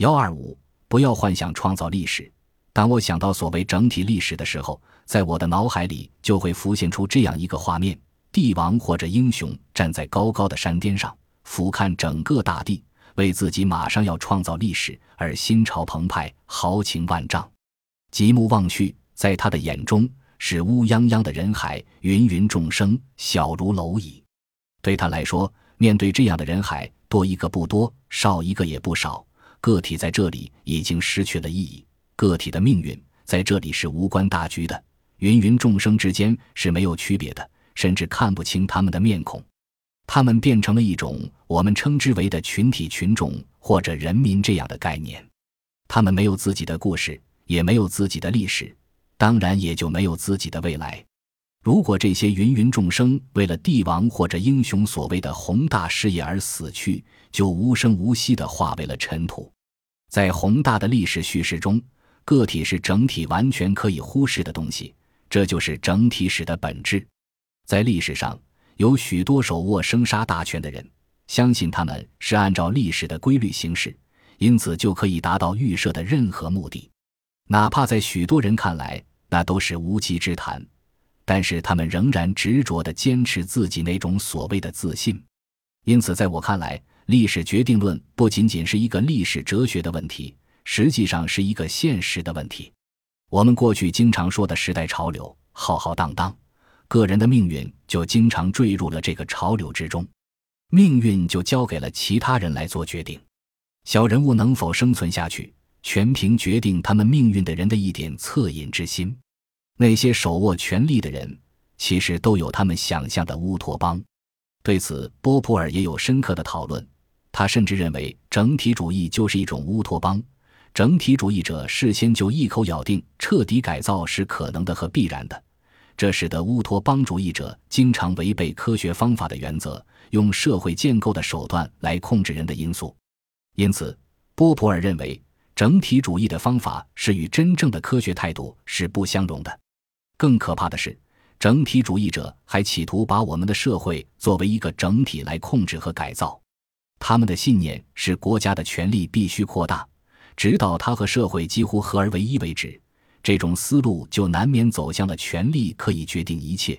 幺二五，不要幻想创造历史。当我想到所谓整体历史的时候，在我的脑海里就会浮现出这样一个画面：帝王或者英雄站在高高的山巅上，俯瞰整个大地，为自己马上要创造历史而心潮澎湃、豪情万丈。极目望去，在他的眼中是乌泱泱的人海，芸芸众生，小如蝼蚁。对他来说，面对这样的人海，多一个不多，少一个也不少。个体在这里已经失去了意义，个体的命运在这里是无关大局的。芸芸众生之间是没有区别的，甚至看不清他们的面孔。他们变成了一种我们称之为的群体、群众或者人民这样的概念。他们没有自己的故事，也没有自己的历史，当然也就没有自己的未来。如果这些芸芸众生为了帝王或者英雄所谓的宏大事业而死去，就无声无息地化为了尘土。在宏大的历史叙事中，个体是整体完全可以忽视的东西，这就是整体史的本质。在历史上，有许多手握生杀大权的人，相信他们是按照历史的规律行事，因此就可以达到预设的任何目的，哪怕在许多人看来，那都是无稽之谈。但是他们仍然执着地坚持自己那种所谓的自信，因此，在我看来，历史决定论不仅仅是一个历史哲学的问题，实际上是一个现实的问题。我们过去经常说的时代潮流浩浩荡荡，个人的命运就经常坠入了这个潮流之中，命运就交给了其他人来做决定。小人物能否生存下去，全凭决定他们命运的人的一点恻隐之心。那些手握权力的人，其实都有他们想象的乌托邦。对此，波普尔也有深刻的讨论。他甚至认为，整体主义就是一种乌托邦。整体主义者事先就一口咬定，彻底改造是可能的和必然的。这使得乌托邦主义者经常违背科学方法的原则，用社会建构的手段来控制人的因素。因此，波普尔认为，整体主义的方法是与真正的科学态度是不相容的。更可怕的是，整体主义者还企图把我们的社会作为一个整体来控制和改造。他们的信念是国家的权力必须扩大，直到它和社会几乎合而为一为止。这种思路就难免走向了权力可以决定一切，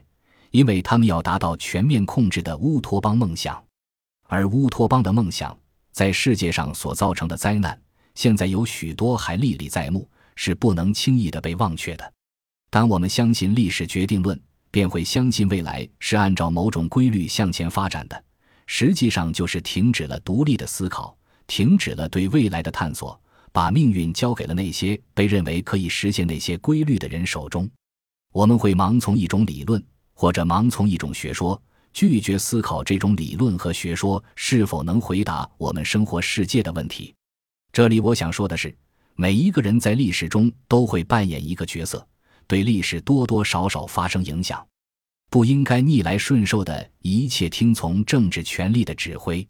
因为他们要达到全面控制的乌托邦梦想。而乌托邦的梦想在世界上所造成的灾难，现在有许多还历历在目，是不能轻易的被忘却的。当我们相信历史决定论，便会相信未来是按照某种规律向前发展的。实际上，就是停止了独立的思考，停止了对未来的探索，把命运交给了那些被认为可以实现那些规律的人手中。我们会盲从一种理论，或者盲从一种学说，拒绝思考这种理论和学说是否能回答我们生活世界的问题。这里我想说的是，每一个人在历史中都会扮演一个角色。对历史多多少少发生影响，不应该逆来顺受的一切听从政治权力的指挥。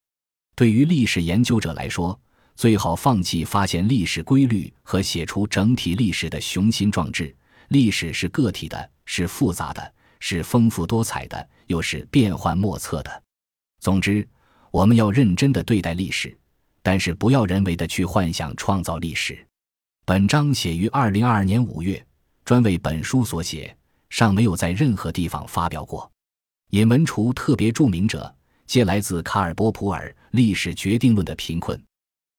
对于历史研究者来说，最好放弃发现历史规律和写出整体历史的雄心壮志。历史是个体的，是复杂的，是丰富多彩的，又是变幻莫测的。总之，我们要认真的对待历史，但是不要人为的去幻想创造历史。本章写于二零二二年五月。专为本书所写，尚没有在任何地方发表过。引文除特别著名者，皆来自卡尔·波普尔《历史决定论的贫困》。